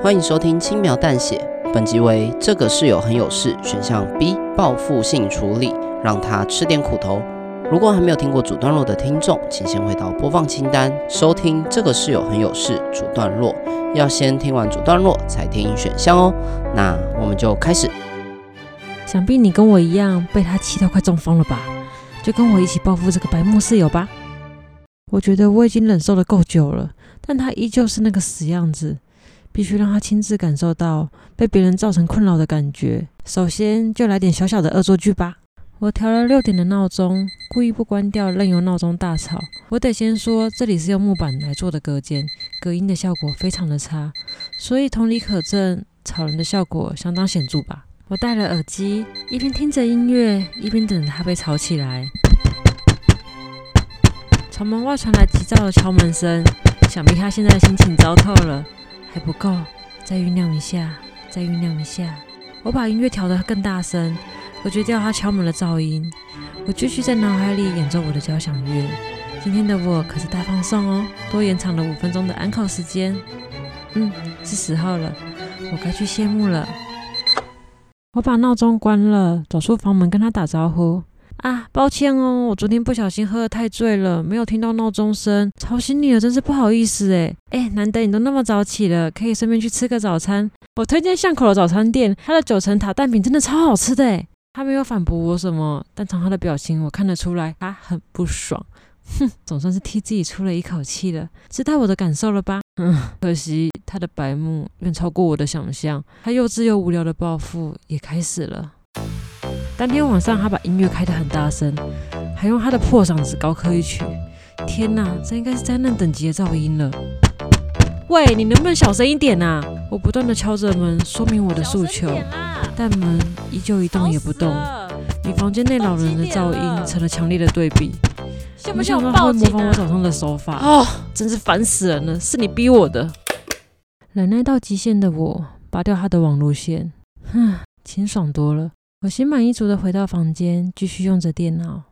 欢迎收听轻描淡写，本集为这个室友很有事，选项 B 报复性处理，让他吃点苦头。如果还没有听过主段落的听众，请先回到播放清单收听这个室友很有事主段落，要先听完主段落才听选项哦。那我们就开始。想必你跟我一样被他气到快中风了吧？就跟我一起报复这个白目室友吧。我觉得我已经忍受得够久了，但他依旧是那个死样子，必须让他亲自感受到被别人造成困扰的感觉。首先就来点小小的恶作剧吧。我调了六点的闹钟，故意不关掉，任由闹钟大吵。我得先说，这里是用木板来做的隔间，隔音的效果非常的差，所以同理可证，吵人的效果相当显著吧。我戴了耳机，一边听着音乐，一边等着他被吵起来。从门外传来急躁的敲门声，想必他现在心情糟透了。还不够，再酝酿一下，再酝酿一下。我把音乐调得更大声，隔绝掉他敲门的噪音。我继续在脑海里演奏我的交响乐。今天的我可是大放送哦，多延长了五分钟的安考时间。嗯，是时候了，我该去谢幕了。我把闹钟关了，走出房门跟他打招呼。啊，抱歉哦，我昨天不小心喝得太醉了，没有听到闹钟声，吵醒你了，真是不好意思诶。诶，难得你都那么早起了，可以顺便去吃个早餐。我推荐巷口的早餐店，它的九层塔蛋饼真的超好吃的诶。他没有反驳我什么，但从他的表情我看得出来，他很不爽。哼，总算是替自己出了一口气了，知道我的感受了吧？嗯，可惜他的白目远超过我的想象，他幼稚又无聊的报复也开始了。当天晚上，他把音乐开得很大声，还用他的破嗓子高歌一曲。天哪，这应该是灾难等级的噪音了。喂，你能不能小声一点啊？我不断地敲着门，说明我的诉求，但门依旧一动也不动，与房间内老人的噪音成了强烈的对比。没想到他会模仿我早上的手法，哦，真是烦死人了！是你逼我的。忍耐到极限的我，拔掉他的网路线，哼，清爽多了。我心满意足的回到房间，继续用着电脑。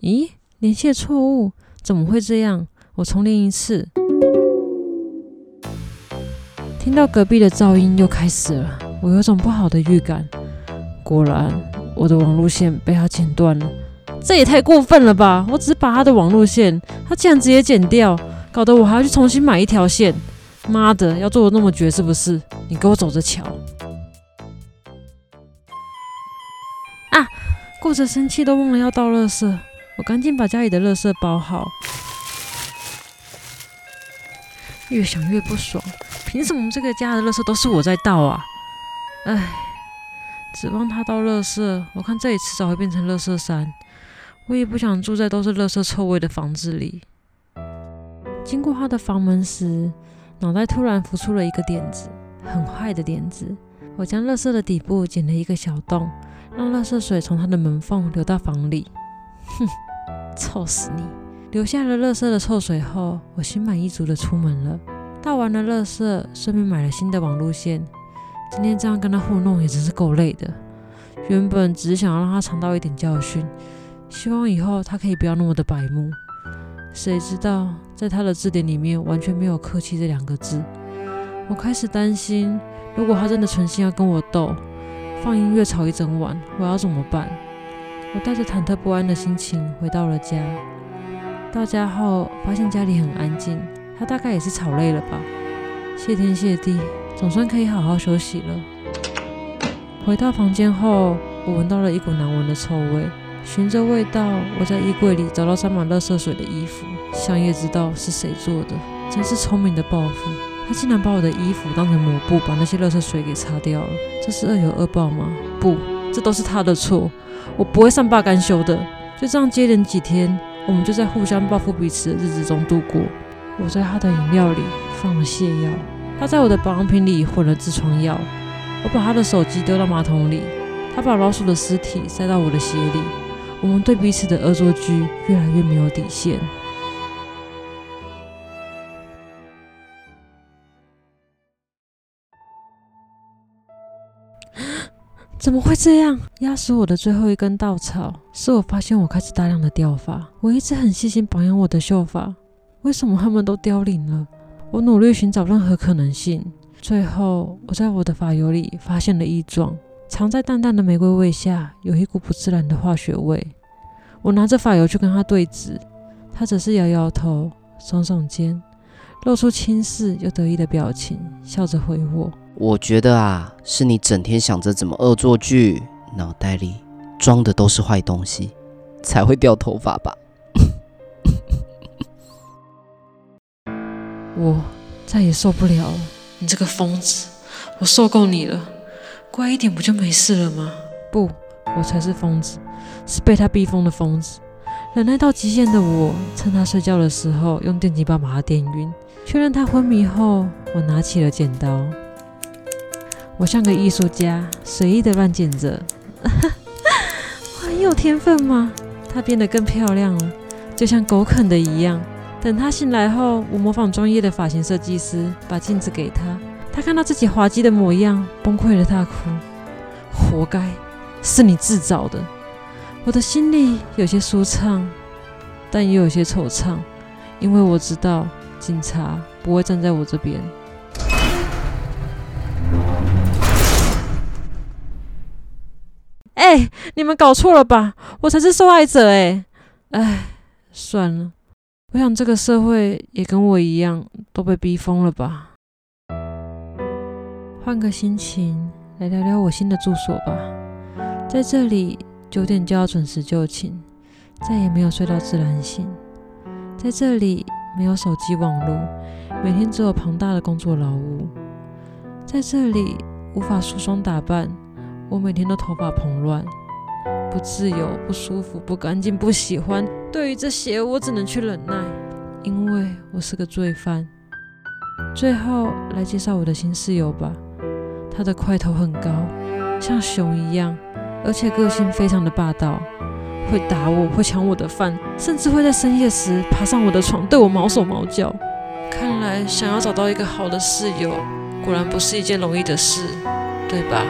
咦，连线错误，怎么会这样？我重连一次。听到隔壁的噪音又开始了，我有种不好的预感。果然。我的网路线被他剪断了，这也太过分了吧！我只是把他的网路线，他竟然直接剪掉，搞得我还要去重新买一条线。妈的，要做的那么绝是不是？你给我走着瞧！啊，顾着生气都忘了要倒垃圾，我赶紧把家里的垃圾包好。越想越不爽，凭什么这个家的垃圾都是我在倒啊？唉。指望他倒垃圾，我看这里迟早会变成垃圾山。我也不想住在都是垃圾臭味的房子里。经过他的房门时，脑袋突然浮出了一个点子，很坏的点子。我将垃圾的底部剪了一个小洞，让垃圾水从他的门缝流到房里。哼，臭死你！留下了垃圾的臭水后，我心满意足地出门了。倒完了垃圾，顺便买了新的网路线。今天这样跟他糊弄也真是够累的。原本只是想要让他尝到一点教训，希望以后他可以不要那么的白目。谁知道在他的字典里面完全没有客气这两个字。我开始担心，如果他真的存心要跟我斗，放音乐吵一整晚，我要怎么办？我带着忐忑不安的心情回到了家。到家后发现家里很安静，他大概也是吵累了吧。谢天谢地。总算可以好好休息了。回到房间后，我闻到了一股难闻的臭味。循着味道，我在衣柜里找到沾满垃圾水的衣服，想也知道是谁做的。真是聪明的报复！他竟然把我的衣服当成抹布，把那些垃圾水给擦掉了。这是恶有恶报吗？不，这都是他的错。我不会善罢甘休的。就这样接连几天，我们就在互相报复彼此的日子中度过。我在他的饮料里放了泻药。他在我的保养品里混了痔疮药，我把他的手机丢到马桶里，他把老鼠的尸体塞到我的鞋里，我们对彼此的恶作剧越来越没有底线。怎么会这样？压死我的最后一根稻草，是我发现我开始大量的掉发。我一直很细心保养我的秀发，为什么它们都凋零了？我努力寻找任何可能性，最后我在我的发油里发现了异状，藏在淡淡的玫瑰味下，有一股不自然的化学味。我拿着发油去跟他对峙，他只是摇摇头，耸耸肩，露出轻视又得意的表情，笑着回我：“我觉得啊，是你整天想着怎么恶作剧，脑袋里装的都是坏东西，才会掉头发吧。”我再也受不了了，你这个疯子！我受够你了，乖一点不就没事了吗？不，我才是疯子，是被他逼疯的疯子。忍耐到极限的我，趁他睡觉的时候用电击棒把他电晕，确认他昏迷后，我拿起了剪刀。我像个艺术家，随意的乱剪着。我很有天分吗？他变得更漂亮了，就像狗啃的一样。等他醒来后，我模仿专业的发型设计师，把镜子给他。他看到自己滑稽的模样，崩溃的大哭。活该，是你自找的。我的心里有些舒畅，但也有些惆怅，因为我知道警察不会站在我这边。你们搞错了吧？我才是受害者哎！哎，算了。我想这个社会也跟我一样都被逼疯了吧。换个心情来聊聊我新的住所吧。在这里九点就要准时就寝，再也没有睡到自然醒。在这里没有手机网络，每天只有庞大的工作劳务。在这里无法梳妆打扮，我每天都头发蓬乱。不自由，不舒服，不干净，不喜欢。对于这些，我只能去忍耐，因为我是个罪犯。最后来介绍我的新室友吧，他的块头很高，像熊一样，而且个性非常的霸道，会打我，会抢我的饭，甚至会在深夜时爬上我的床，对我毛手毛脚。看来想要找到一个好的室友，果然不是一件容易的事，对吧？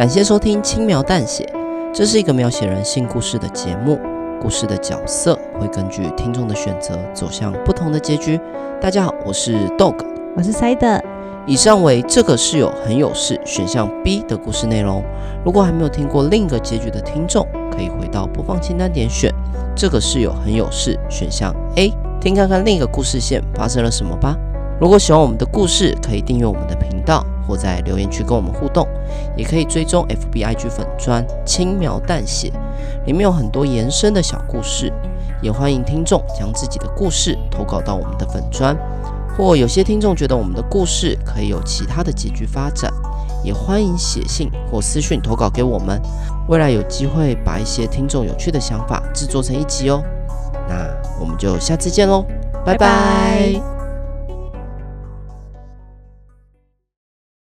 感谢收听《轻描淡写》，这是一个描写人性故事的节目。故事的角色会根据听众的选择走向不同的结局。大家好，我是 Dog，我是 Side。以上为这个室友很有事选项 B 的故事内容。如果还没有听过另一个结局的听众，可以回到播放清单点选这个室友很有事选项 A，听看看另一个故事线发生了什么吧。如果喜欢我们的故事，可以订阅我们的频道。或在留言区跟我们互动，也可以追踪 FBIG 粉专轻描淡写，里面有很多延伸的小故事，也欢迎听众将自己的故事投稿到我们的粉专，或有些听众觉得我们的故事可以有其他的结局发展，也欢迎写信或私讯投稿给我们，未来有机会把一些听众有趣的想法制作成一集哦。那我们就下次见喽，拜拜。